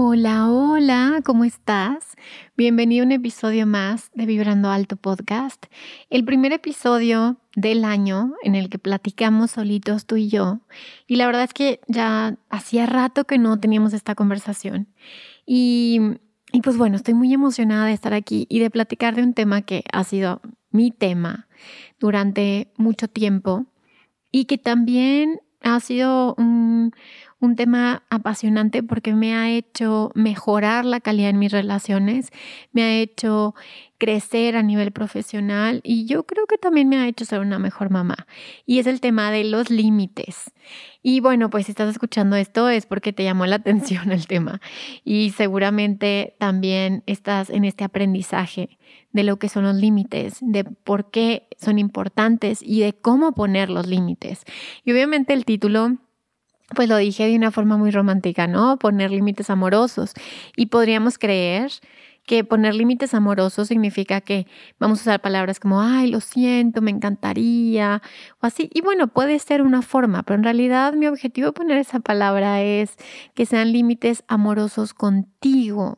Hola, hola, ¿cómo estás? Bienvenido a un episodio más de Vibrando Alto Podcast, el primer episodio del año en el que platicamos solitos tú y yo. Y la verdad es que ya hacía rato que no teníamos esta conversación. Y, y pues bueno, estoy muy emocionada de estar aquí y de platicar de un tema que ha sido mi tema durante mucho tiempo y que también ha sido un, un tema apasionante porque me ha hecho mejorar la calidad en mis relaciones, me ha hecho crecer a nivel profesional y yo creo que también me ha hecho ser una mejor mamá. Y es el tema de los límites. Y bueno, pues si estás escuchando esto es porque te llamó la atención el tema y seguramente también estás en este aprendizaje de lo que son los límites, de por qué son importantes y de cómo poner los límites. Y obviamente el título pues lo dije de una forma muy romántica, ¿no? Poner límites amorosos. Y podríamos creer que poner límites amorosos significa que vamos a usar palabras como, ay, lo siento, me encantaría, o así. Y bueno, puede ser una forma, pero en realidad mi objetivo de poner esa palabra es que sean límites amorosos contigo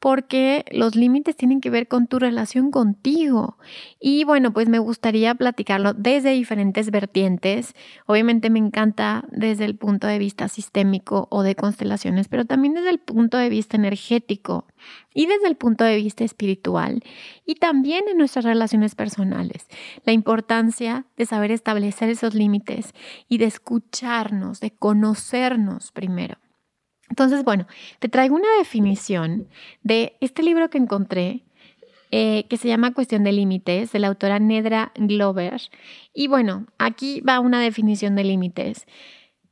porque los límites tienen que ver con tu relación contigo. Y bueno, pues me gustaría platicarlo desde diferentes vertientes. Obviamente me encanta desde el punto de vista sistémico o de constelaciones, pero también desde el punto de vista energético y desde el punto de vista espiritual y también en nuestras relaciones personales. La importancia de saber establecer esos límites y de escucharnos, de conocernos primero. Entonces, bueno, te traigo una definición de este libro que encontré, eh, que se llama Cuestión de Límites, de la autora Nedra Glover. Y bueno, aquí va una definición de límites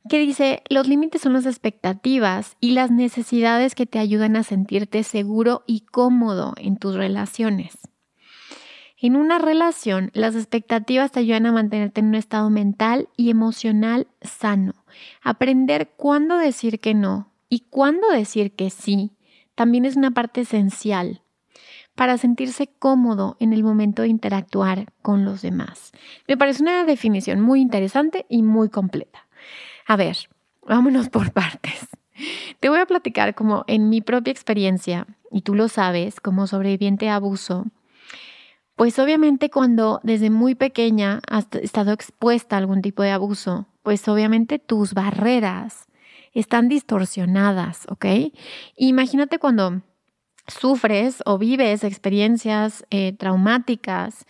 que dice, los límites son las expectativas y las necesidades que te ayudan a sentirte seguro y cómodo en tus relaciones. En una relación, las expectativas te ayudan a mantenerte en un estado mental y emocional sano. Aprender cuándo decir que no, y cuándo decir que sí también es una parte esencial para sentirse cómodo en el momento de interactuar con los demás. Me parece una definición muy interesante y muy completa. A ver, vámonos por partes. Te voy a platicar como en mi propia experiencia, y tú lo sabes, como sobreviviente a abuso, pues obviamente cuando desde muy pequeña has estado expuesta a algún tipo de abuso, pues obviamente tus barreras están distorsionadas, ¿ok? Imagínate cuando sufres o vives experiencias eh, traumáticas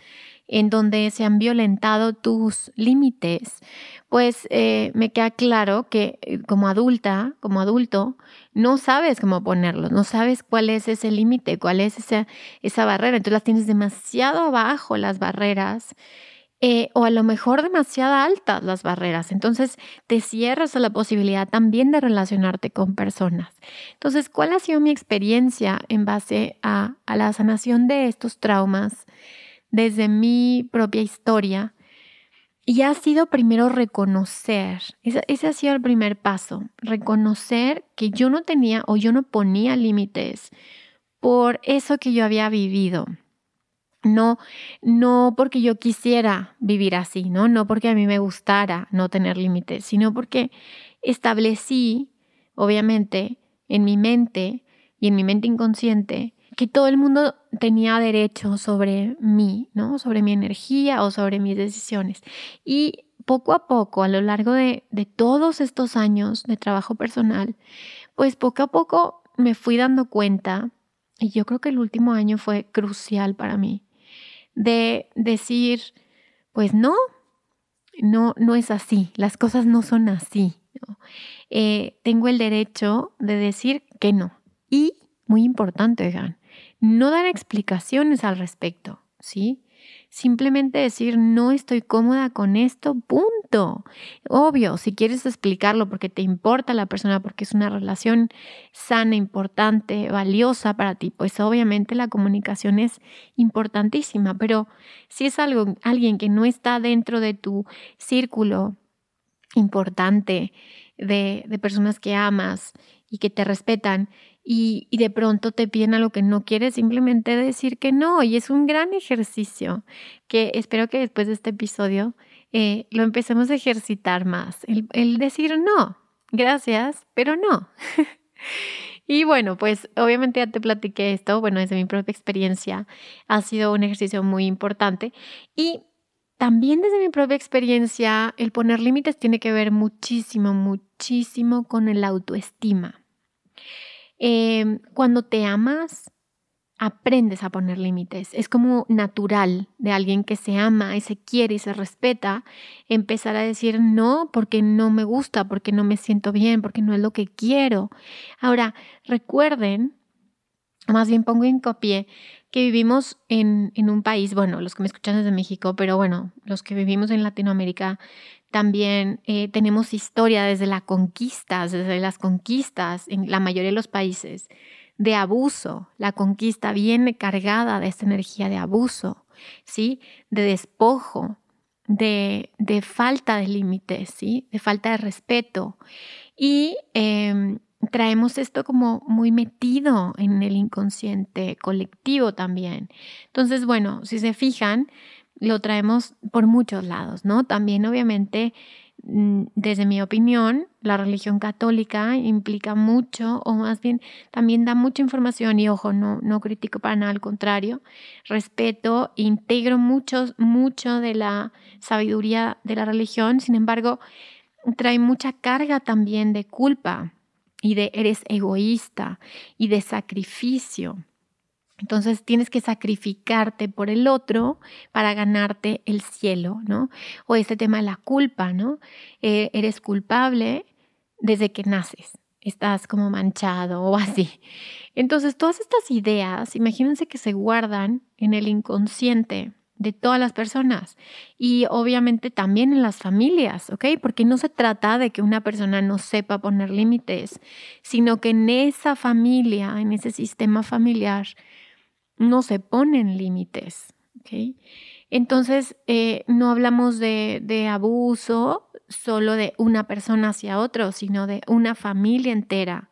en donde se han violentado tus límites, pues eh, me queda claro que eh, como adulta, como adulto, no sabes cómo ponerlos, no sabes cuál es ese límite, cuál es esa, esa barrera, entonces las tienes demasiado abajo las barreras eh, o a lo mejor demasiado altas las barreras. Entonces te cierras a la posibilidad también de relacionarte con personas. Entonces, ¿cuál ha sido mi experiencia en base a, la sanación de estos traumas desde mi propia historia? Y ha sido primero reconocer, ese, ese, ha sido el primer paso, reconocer que yo no tenía o yo no ponía límites por eso que yo había vivido. No, no porque yo quisiera vivir así, ¿no? No porque a mí me gustara no tener límites, sino porque establecí, obviamente, en mi mente y en mi mente inconsciente, que todo el mundo tenía derecho sobre mí, ¿no? Sobre mi energía o sobre mis decisiones. Y poco a poco, a lo largo de, de todos estos años de trabajo personal, pues poco a poco me fui dando cuenta, y yo creo que el último año fue crucial para mí, de decir, pues no, no, no es así, las cosas no son así. Eh, tengo el derecho de decir que no. Y, muy importante, oigan, no dar explicaciones al respecto, ¿sí? Simplemente decir, no estoy cómoda con esto, punto. Obvio, si quieres explicarlo porque te importa la persona, porque es una relación sana, importante, valiosa para ti, pues obviamente la comunicación es importantísima, pero si es algo, alguien que no está dentro de tu círculo importante de, personas que amas y que te respetan, y, de pronto te piden algo que no quieres, simplemente decir que no. Y es un gran ejercicio que espero que después de este episodio eh, lo empecemos a ejercitar más. El, decir no, gracias, pero no. y bueno, pues obviamente ya te platiqué esto, bueno, desde mi propia experiencia ha sido un ejercicio muy importante. Y también desde mi propia experiencia, el poner límites tiene que ver muchísimo, muchísimo con el autoestima. Em, cuando te amas, aprendes a poner límites. Es como natural de alguien que se ama y se quiere y se respeta empezar a decir no porque no me gusta, porque no me siento bien, porque no es lo que quiero. Ahora, recuerden, más bien pongo hincapié, que vivimos en, en un país, bueno, los que me escuchan desde México, pero bueno, los que vivimos en Latinoamérica también eh, tenemos historia desde la conquista, desde las conquistas en la mayoría de los países de abuso. La conquista viene cargada de esta energía de abuso, ¿sí? De despojo, de, de falta de límites, ¿sí? De falta de respeto. Y em, traemos esto como muy metido en el inconsciente colectivo también. Entonces, bueno, si se fijan, lo traemos por muchos lados, ¿no? También obviamente, desde mi opinión, la religión católica implica mucho, o más bien también da mucha información y ojo, no, no critico para nada, al contrario, respeto, integro mucho, mucho de la sabiduría de la religión, sin embargo, trae mucha carga también de culpa y de eres egoísta y de sacrificio. Entonces tienes que sacrificarte por el otro para ganarte el cielo, ¿no? O este tema de la culpa, ¿no? Eh, eres culpable desde que naces, estás como manchado o así. Entonces todas estas ideas, imagínense que se guardan en el inconsciente de todas las personas y obviamente también en las familias, ¿ok? Porque no se trata de que una persona no sepa poner límites, sino que en esa familia, en ese sistema familiar, no se ponen límites. Entonces, eh, no hablamos de, abuso solo de una persona hacia otro, sino de una familia entera.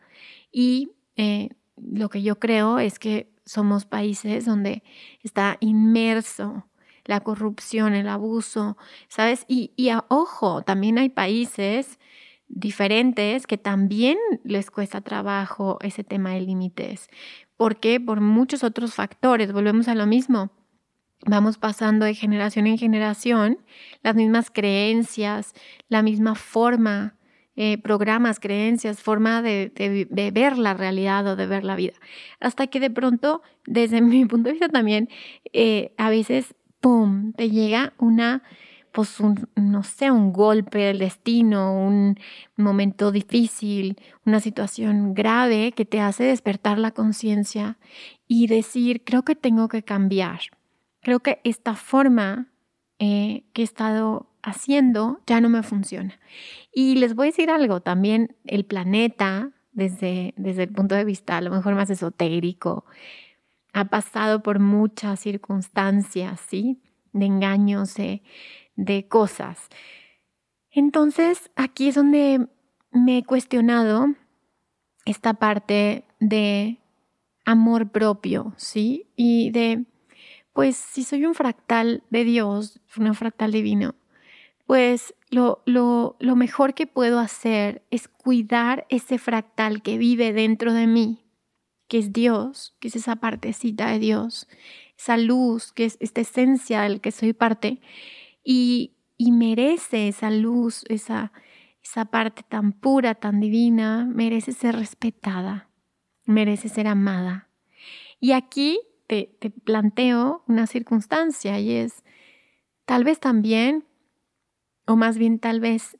Y eh, lo que yo creo es que somos países donde está inmerso la corrupción, el abuso, ¿sabes? Y, y ojo, también hay países diferentes que también les cuesta trabajo ese tema de límites. ¿Por qué? Por muchos otros factores. Volvemos a lo mismo. Vamos pasando de generación en generación las mismas creencias, la misma forma, eh, programas, creencias, forma de, ver la realidad o de ver la vida. Hasta que de pronto, desde mi punto de vista también, eh, a veces, ¡pum!, te llega una pues un, no sé, un golpe del destino, un momento difícil, una situación grave que te hace despertar la conciencia y decir, creo que tengo que cambiar, creo que esta forma eh, que he estado haciendo ya no me funciona. Y les voy a decir algo, también el planeta, desde, desde el punto de vista a lo mejor más esotérico, ha pasado por muchas circunstancias, ¿sí? De engaños, de de cosas. Entonces, aquí es donde me he cuestionado esta parte de amor propio, ¿sí? Y de, pues, si soy un fractal de Dios, un fractal divino, pues lo, lo, lo mejor que puedo hacer es cuidar ese fractal que vive dentro de mí, que es Dios, que es esa partecita de Dios, esa luz, que es esta esencia del que soy parte, y, merece esa luz, esa, esa parte tan pura, tan divina, merece ser respetada, merece ser amada. Y aquí te, te planteo una circunstancia y es, tal vez también, o más bien tal vez,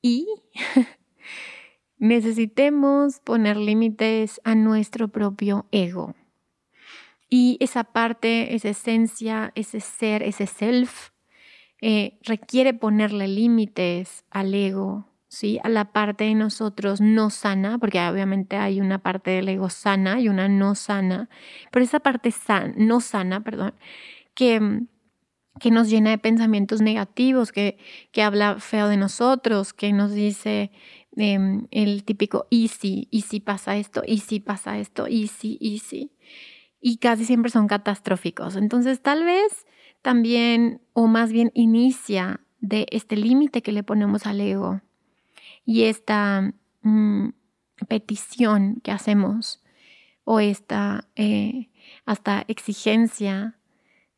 y necesitemos poner límites a nuestro propio ego. Y esa parte, esa esencia, ese ser, ese self, eh, requiere ponerle límites al ego, ¿sí? A la parte de nosotros no sana, porque obviamente hay una parte del ego sana y una no sana, pero esa parte no sana, perdón, que, que nos llena de pensamientos negativos, que, que habla feo de nosotros, que nos dice em, el típico y si, y si pasa esto, y si pasa esto, y si, y si. Y casi siempre son catastróficos. Entonces, tal vez también, o más bien inicia de este límite que le ponemos al ego y esta mm, petición que hacemos o esta eh, hasta exigencia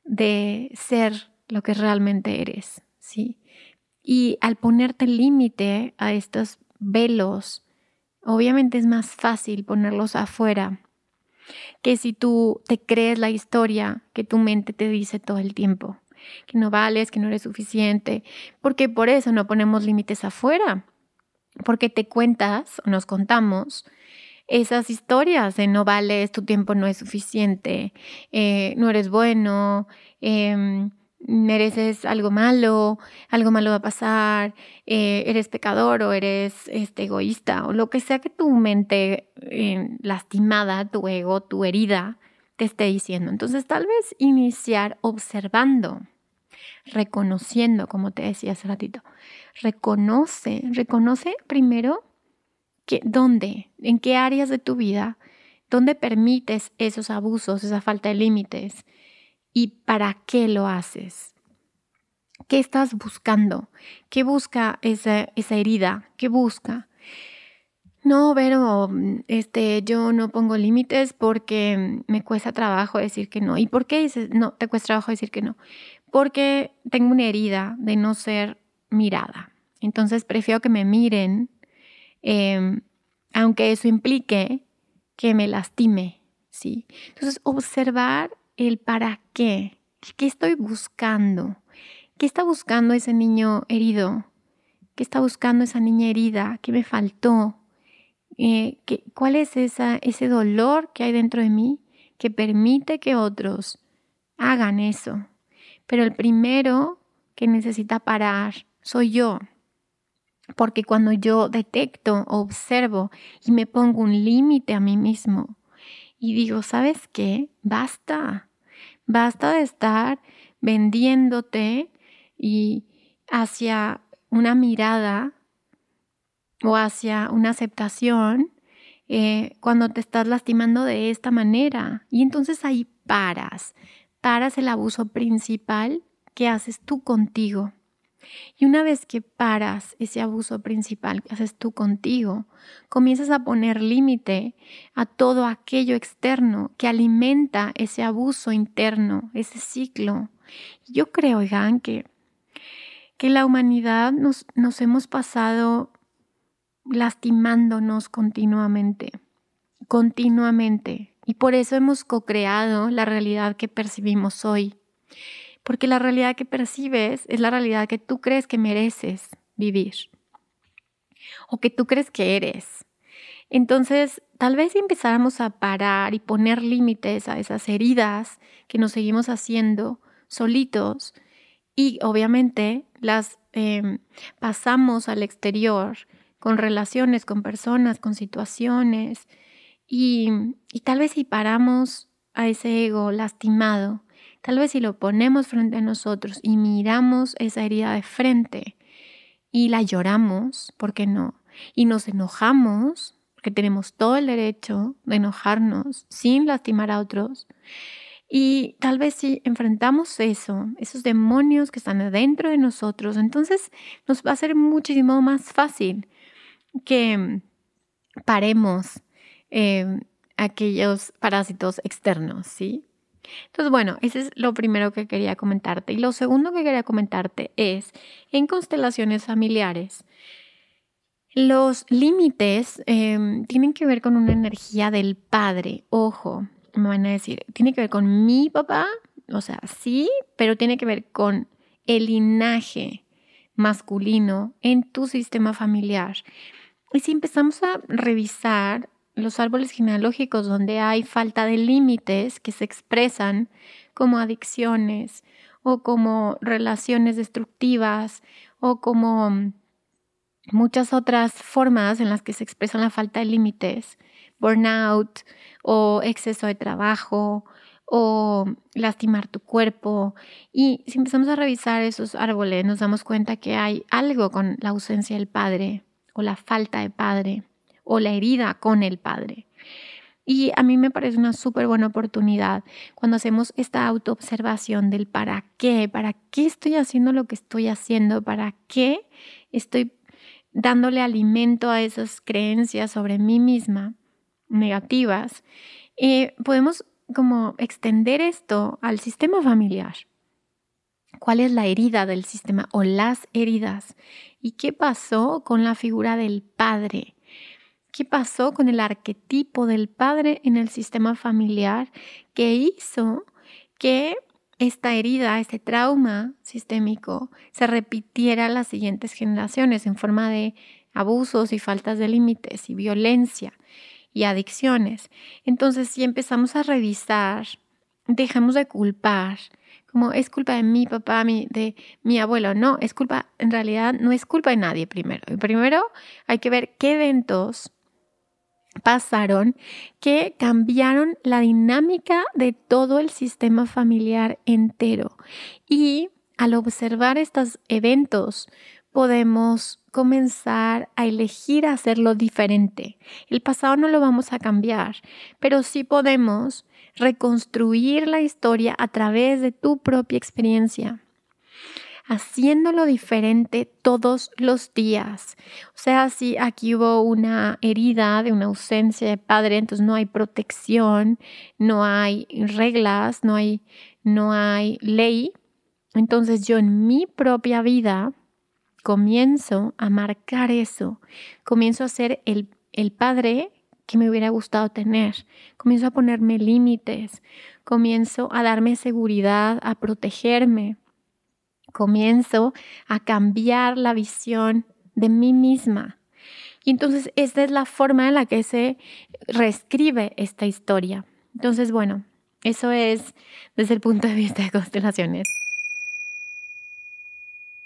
de ser lo que realmente eres, ¿sí? Y al ponerte límite a estos velos, obviamente es más fácil ponerlos afuera que si tú te crees la historia que tu mente te dice todo el tiempo, que no vales, que no eres suficiente, porque por eso no ponemos límites afuera, porque te cuentas nos contamos esas historias de no vales, tu tiempo no es suficiente, eh, no eres bueno, em, mereces algo malo, algo malo va a pasar, eh, eres pecador o eres este, egoísta o lo que sea que tu mente eh, lastimada, tu ego, tu herida te esté diciendo. Entonces tal vez iniciar observando, reconociendo, como te decía hace ratito, reconoce, reconoce primero que dónde, en qué áreas de tu vida, dónde permites esos abusos, esa falta de límites y para qué lo haces. ¿Qué estás buscando? ¿Qué busca esa, esa herida? ¿Qué busca? No, pero este, yo no pongo límites porque me cuesta trabajo decir que no. ¿Y por qué dices, no, te cuesta trabajo decir que no? Porque tengo una herida de no ser mirada. Entonces prefiero que me miren, em, aunque eso implique que me lastime, ¿sí? Entonces observar el para qué, qué estoy buscando, qué está buscando ese niño herido, qué está buscando esa niña herida, qué me faltó, eh, ¿qué, cuál es esa, ese dolor que hay dentro de mí que permite que otros hagan eso. Pero el primero que necesita parar soy yo. Porque cuando yo detecto, observo y me pongo un límite a mí mismo y digo, ¿sabes qué? Basta. Basta de estar vendiéndote y hacia una mirada o hacia una aceptación eh, cuando te estás lastimando de esta manera. Y entonces ahí paras, paras el abuso principal que haces tú contigo. Y una vez que paras ese abuso principal que haces tú contigo, comienzas a poner límite a todo aquello externo que alimenta ese abuso interno, ese ciclo. Yo creo, oigan, que, que la humanidad nos, nos hemos pasado lastimándonos continuamente, continuamente. Y por eso hemos co-creado la realidad que percibimos hoy. Porque la realidad que percibes es la realidad que tú crees que mereces vivir o que tú crees que eres. Entonces, tal vez si empezáramos a parar y poner límites a esas heridas que nos seguimos haciendo solitos y obviamente las em, pasamos al exterior con relaciones, con personas, con situaciones. Y, y tal vez si paramos a ese ego lastimado, tal vez si lo ponemos frente a nosotros y miramos esa herida de frente y la lloramos, ¿por qué no? Y nos enojamos, porque tenemos todo el derecho de enojarnos sin lastimar a otros. Y tal vez si enfrentamos eso, esos demonios que están dentro de nosotros, entonces nos va a ser muchísimo más fácil que paremos em, aquellos parásitos externos, ¿sí? Entonces, bueno, ese es lo primero que quería comentarte. Y lo segundo que quería comentarte es, en constelaciones familiares, los límites em, tienen que ver con una energía del padre. Ojo, me van a decir, tiene que ver con mi papá, o sea, sí, pero tiene que ver con el linaje masculino en tu sistema familiar. Y si empezamos a revisar los árboles genealógicos donde hay falta de límites que se expresan como adicciones o como relaciones destructivas o como muchas otras formas en las que se expresa la falta de límites, burnout o exceso de trabajo o lastimar tu cuerpo. Y si empezamos a revisar esos árboles, nos damos cuenta que hay algo con la ausencia del padre o la falta de padre o la herida con el padre. Y a mí me parece una súper buena oportunidad cuando hacemos esta autoobservación del para qué, para qué estoy haciendo lo que estoy haciendo, para qué estoy dándole alimento a esas creencias sobre mí misma negativas. Eh, podemos como extender esto al sistema familiar. ¿Cuál es la herida del sistema o las heridas? ¿Y qué pasó con la figura del padre? ¿Qué pasó con el arquetipo del padre en el sistema familiar que hizo que esta herida, este trauma sistémico se repitiera en las siguientes generaciones en forma de abusos y faltas de límites y violencia y adicciones? Entonces, si empezamos a revisar, dejamos de culpar, como es culpa de mi papá, de mi abuelo. No, es culpa, en realidad no es culpa de nadie primero. Primero hay que ver qué eventos pasaron que cambiaron la dinámica de todo el sistema familiar entero. Y al observar estos eventos, podemos comenzar a elegir hacerlo diferente. El pasado no lo vamos a cambiar, pero sí podemos reconstruir la historia a través de tu propia experiencia haciéndolo diferente todos los días. O sea, si aquí hubo una herida de una ausencia de padre, entonces no hay protección, no hay reglas, no hay, no hay ley. Entonces yo en mi propia vida comienzo a marcar eso, comienzo a ser el, el padre que me hubiera gustado tener, comienzo a ponerme límites, comienzo a darme seguridad, a protegerme comienzo a cambiar la visión de mí misma. Y entonces esta es la forma en la que se reescribe esta historia. Entonces, bueno, eso es desde el punto de vista de constelaciones.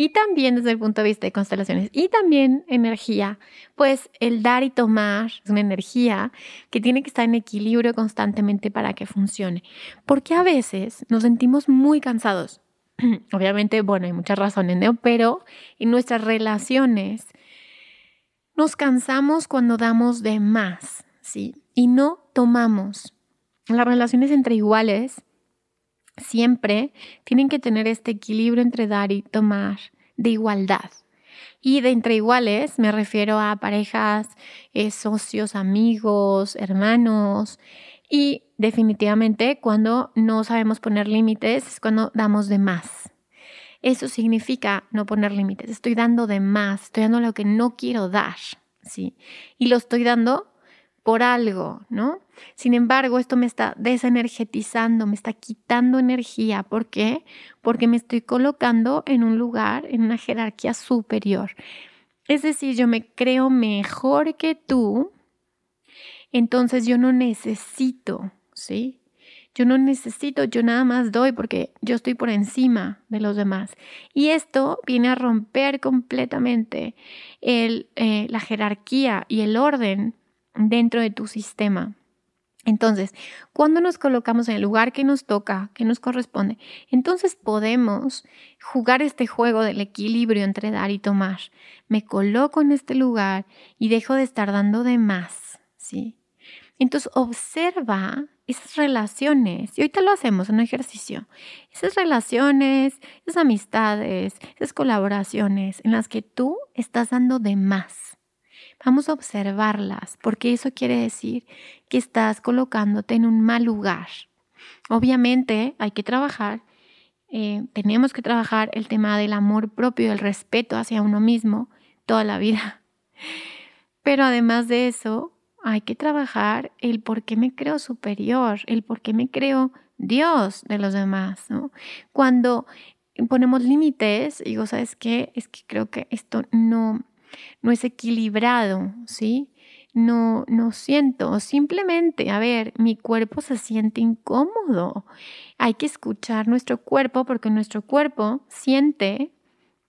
y también desde el punto de vista de constelaciones y también energía, pues el dar y tomar es una energía que tiene que estar en equilibrio constantemente para que funcione. Porque a veces nos sentimos muy cansados. Obviamente, bueno, hay muchas razones, ¿no? Pero en nuestras relaciones nos cansamos cuando damos de más, ¿sí? Y no tomamos. Las relaciones entre iguales siempre tienen que tener este equilibrio entre dar y tomar de igualdad. Y de entre iguales me refiero a parejas, eh, socios, amigos, hermanos. Y definitivamente cuando no sabemos poner límites es cuando damos de más. Eso significa no poner límites. Estoy dando de más, estoy dando lo que no quiero dar, ¿sí? Y lo estoy dando por algo, ¿no? Sin embargo, esto me está desenergetizando, me está quitando energía. ¿Por qué? Porque me estoy colocando en un lugar, en una jerarquía superior. Es decir, yo me creo mejor que tú, entonces yo no necesito, ¿sí? Yo no necesito, yo nada más doy porque yo estoy por encima de los demás. Y esto viene a romper completamente el, eh, la jerarquía y el orden dentro de tu sistema. Entonces, cuando nos colocamos en el lugar que nos toca, que nos corresponde, entonces podemos jugar este juego del equilibrio entre dar y tomar. Me coloco en este lugar y dejo de estar dando de más, ¿sí? Entonces observa esas relaciones, y ahorita lo hacemos en un ejercicio, esas relaciones, esas amistades, esas colaboraciones en las que tú estás dando de más. Vamos a observarlas, porque eso quiere decir que estás colocándote en un mal lugar. Obviamente hay que trabajar, eh, tenemos que trabajar el tema del amor propio, el respeto hacia uno mismo toda la vida. Pero además de eso, hay que trabajar el por qué me creo superior, el por qué me creo Dios de los demás, ¿no? Cuando ponemos límites, digo, ¿sabes qué? Es que creo que esto no, no es equilibrado, ¿sí? No, no siento, simplemente, a ver, mi cuerpo se siente incómodo. Hay que escuchar nuestro cuerpo porque nuestro cuerpo siente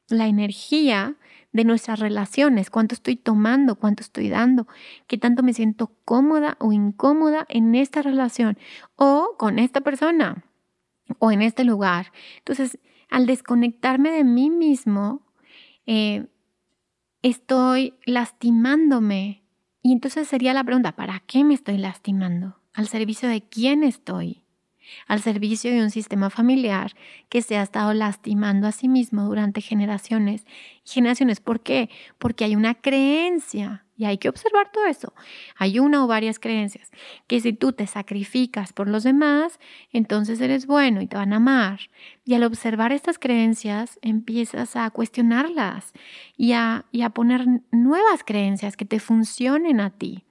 la energía de nuestras relaciones, cuánto estoy tomando, cuánto estoy dando, qué tanto me siento cómoda o incómoda en esta relación o con esta persona o en este lugar. Entonces, al desconectarme de mí mismo, eh, estoy lastimándome. Y entonces sería la pregunta, ¿para qué me estoy lastimando? ¿Al servicio de quién estoy? al servicio de un sistema familiar que se ha estado lastimando a sí mismo durante generaciones y generaciones. ¿Por qué? Porque hay una creencia y hay que observar todo eso. Hay una o varias creencias que si tú te sacrificas por los demás, entonces eres bueno y te van a amar. Y al observar estas creencias, empiezas a cuestionarlas y a, y a poner nuevas creencias que te funcionen a ti.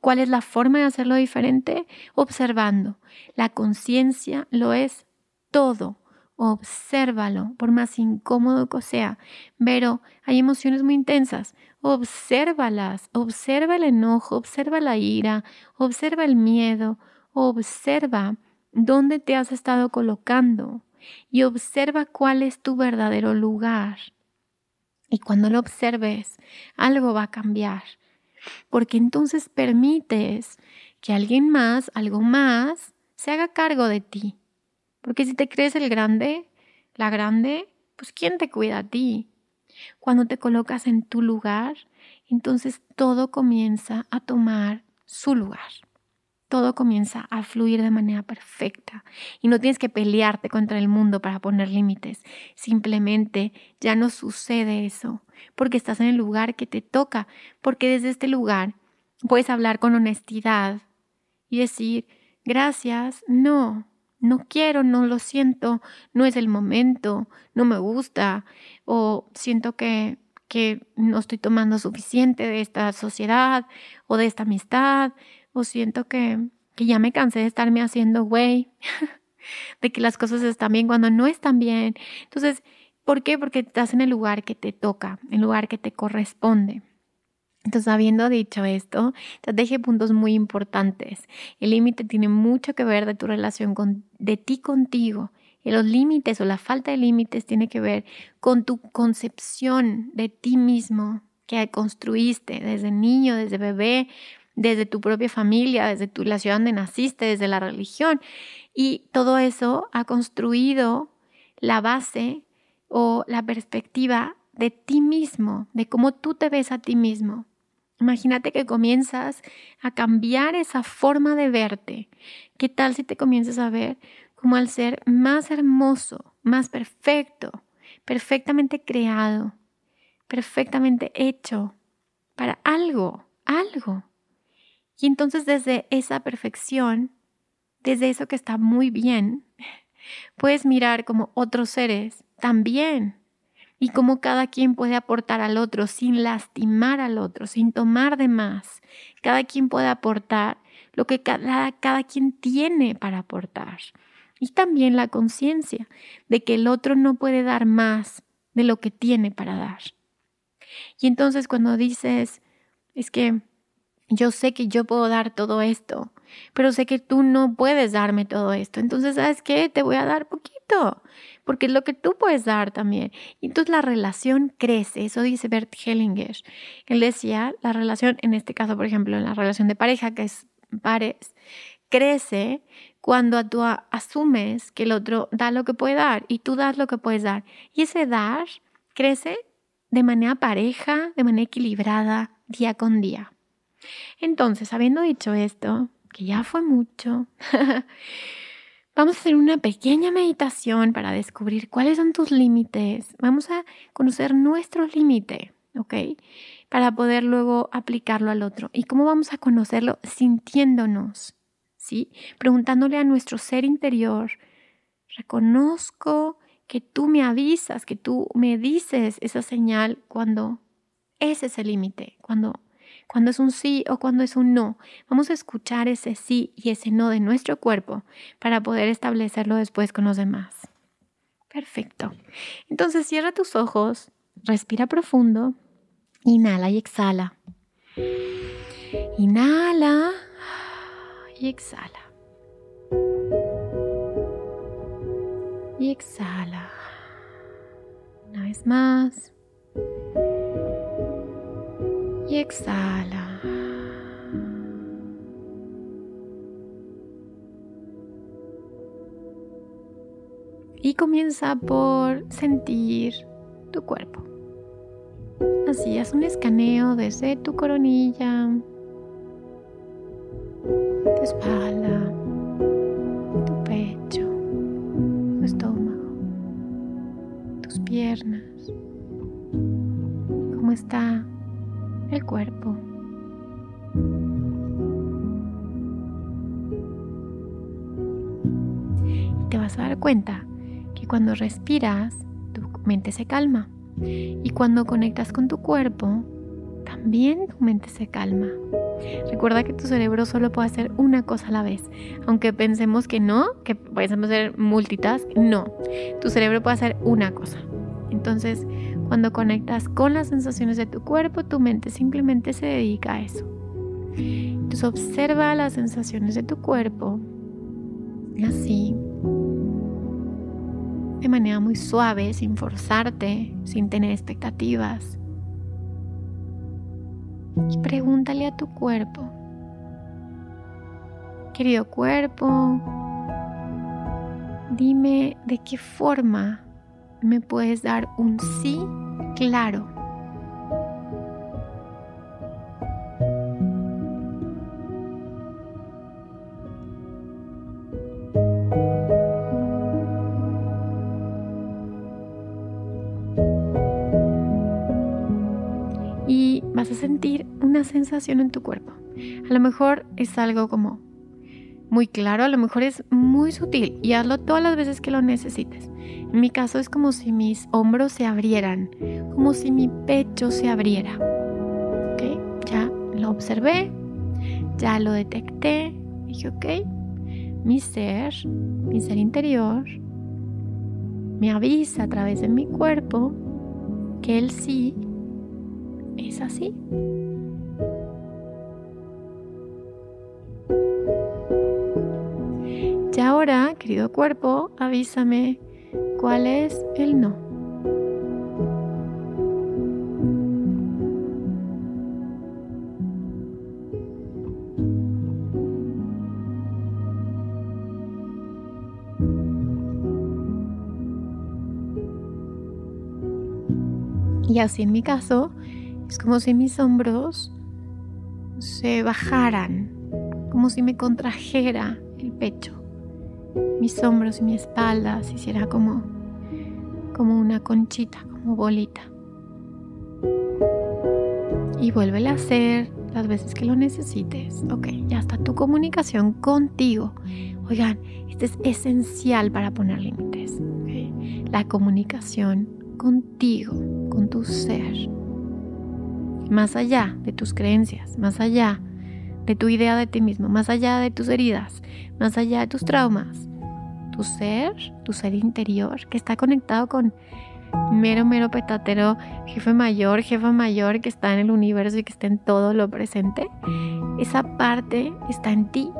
¿Cuál es la forma de hacerlo diferente? Observando. La conciencia lo es todo. Obsérvalo, por más incómodo que sea. Pero hay emociones muy intensas. Obsérvalas. Observa el enojo, observa la ira, observa el miedo, observa dónde te has estado colocando y observa cuál es tu verdadero lugar. Y cuando lo observes, algo va a cambiar porque entonces permites que alguien más, algo más, se haga cargo de ti. Porque si te crees el grande, la grande, pues ¿quién te cuida a ti? Cuando te colocas en tu lugar, entonces todo comienza a tomar su lugar. Todo comienza a fluir de manera perfecta. Y no tienes que pelearte contra el mundo para poner límites. Simplemente ya no sucede eso porque estás en el lugar que te toca, porque desde este lugar puedes hablar con honestidad y decir, gracias, no, no quiero, no lo siento, no es el momento, no me gusta o siento que que no estoy tomando suficiente de esta sociedad o de esta amistad o siento que, que ya me cansé de estarme haciendo güey, de que las cosas están bien cuando no están bien. Entonces, ¿por qué? Porque estás en el lugar que te toca, el lugar que te corresponde. Entonces, habiendo dicho esto, te deje puntos muy importantes. El límite tiene mucho que ver de tu relación con, de ti contigo. Y los límites o la falta de límites tiene que ver con tu concepción de ti mismo que construiste desde niño, desde bebé, desde tu propia familia, desde tu, la ciudad donde naciste, desde la religión. Y todo eso ha construido la base o la perspectiva de ti mismo, de cómo tú te ves a ti mismo. Imagínate que comienzas a cambiar esa forma de verte. ¿Qué tal si te comienzas a ver como al ser más hermoso, más perfecto, perfectamente creado, perfectamente hecho para algo, algo? Y entonces desde esa perfección, desde eso que está muy bien, puedes mirar como otros seres también y cómo cada quien puede aportar al otro sin lastimar al otro, sin tomar de más. Cada quien puede aportar lo que cada, cada quien tiene para aportar. Y también la conciencia de que el otro no puede dar más de lo que tiene para dar. Y entonces cuando dices, es que yo sé que yo puedo dar todo esto, pero sé que tú no puedes darme todo esto. Entonces, ¿sabes qué? Te voy a dar poquito, porque es lo que tú puedes dar también. Y entonces la relación crece, eso dice Bert Hellinger. Él decía, la relación, en este caso, por ejemplo, en la relación de pareja, que es pares, crece cuando tú asumes que el otro da lo que puede dar y tú das lo que puedes dar. Y ese dar crece de manera pareja, de manera equilibrada, día con día. Entonces, habiendo dicho esto, que ya fue mucho. Vamos a hacer una pequeña meditación para descubrir cuáles son tus límites. Vamos a conocer nuestro límite, ¿ok? Para poder luego aplicarlo al otro. ¿Y cómo vamos a conocerlo? Sintiéndonos, ¿sí? Preguntándole a nuestro ser interior, reconozco que tú me avisas, que tú me dices esa señal cuando ese es el límite, cuando, cuando es un sí o cuando es un no. Vamos a escuchar ese sí y ese no de nuestro cuerpo para poder establecerlo después con los demás. Perfecto. Entonces cierra tus ojos, respira profundo, inhala y exhala. Inhala y exhala. y exhala. Una vez más. Y exhala. Y comienza por sentir tu cuerpo. Así es un escaneo desde tu coronilla, tu espalda, piernas, cómo está el cuerpo. Y te vas a dar cuenta que cuando respiras, tu mente se calma. Y cuando conectas con tu cuerpo, también tu mente se calma. Recuerda que tu cerebro solo puede hacer una cosa a la vez. Aunque pensemos que no, que pensemos hacer multitask, no. Tu cerebro puede hacer una cosa. Entonces, cuando conectas con las sensaciones de tu cuerpo, tu mente simplemente se dedica a eso. Entonces, observa las sensaciones de tu cuerpo así, de manera muy suave, sin forzarte, sin tener expectativas. Y pregúntale a tu cuerpo, querido cuerpo, dime de qué forma me puedes dar un sí claro. Y vas a sentir una sensación en tu cuerpo. A lo mejor es algo como muy claro, a lo mejor es muy sutil y hazlo todas las veces que lo necesites. En mi caso es como si mis hombros se abrieran, como si mi pecho se abriera. ¿Ok? Ya lo observé, ya lo detecté, dije, ok, mi ser, mi ser interior, me avisa a través de mi cuerpo que el sí es así. Y ahora, querido cuerpo, avísame cuál es el no. Y así en mi caso, es como si mis hombros se bajaran, como si me contrajera el pecho mis hombros y mi espalda se hiciera como, como una conchita, como bolita. Y vuelve a hacer las veces que lo necesites. Ok, ya está tu comunicación contigo. Oigan, esto es esencial para poner límites. La comunicación contigo, con tu ser. Más allá de tus creencias, más allá de tu idea de ti mismo, más allá de tus heridas, más allá de tus traumas, tu ser, tu ser interior, que está conectado con mero, mero petatero, jefe mayor, jefa mayor que está en el universo y que está en todo lo presente, esa parte está en ti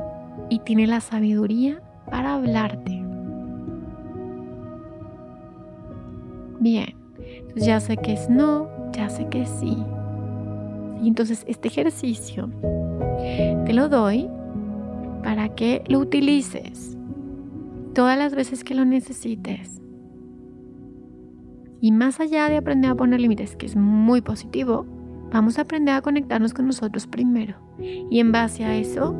y tiene la sabiduría para hablarte. Bien, ya sé que es no, ya sé que sí. Y entonces este ejercicio te lo doy para que lo utilices todas las veces que lo necesites. Y más allá de aprender a poner límites, que es muy positivo, vamos a aprender a conectarnos con nosotros primero. Y en base a eso,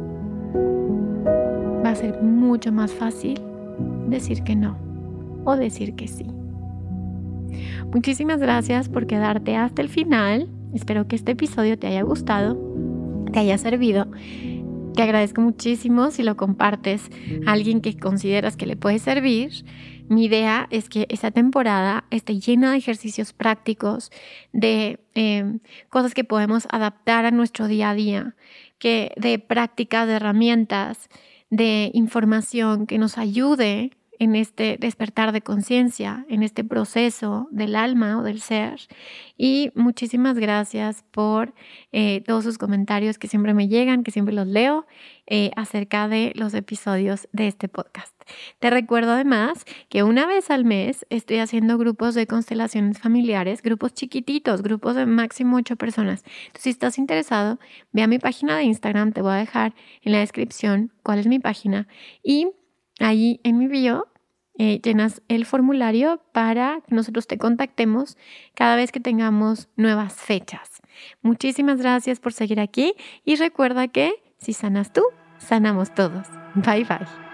va a ser mucho más fácil decir que no o decir que sí. Muchísimas gracias por quedarte hasta el final. Espero que este episodio te haya gustado, te haya servido. Te agradezco muchísimo si lo compartes a alguien que consideras que le puede servir. Mi idea es que esta temporada esté llena de ejercicios prácticos, de em, cosas que podemos adaptar a nuestro día a día, que de prácticas, de herramientas, de información que nos ayude en este despertar de conciencia, en este proceso del alma o del ser. Y muchísimas gracias por eh, todos sus comentarios que siempre me llegan, que siempre los leo eh, acerca de los episodios de este podcast. Te recuerdo además que una vez al mes estoy haciendo grupos de constelaciones familiares, grupos chiquititos, grupos de máximo ocho personas. Entonces, si estás interesado, ve a mi página de Instagram, te voy a dejar en la descripción cuál es mi página y Ahí en mi bio eh, llenas el formulario para que nosotros te contactemos cada vez que tengamos nuevas fechas. Muchísimas gracias por seguir aquí y recuerda que si sanas tú, sanamos todos. Bye bye.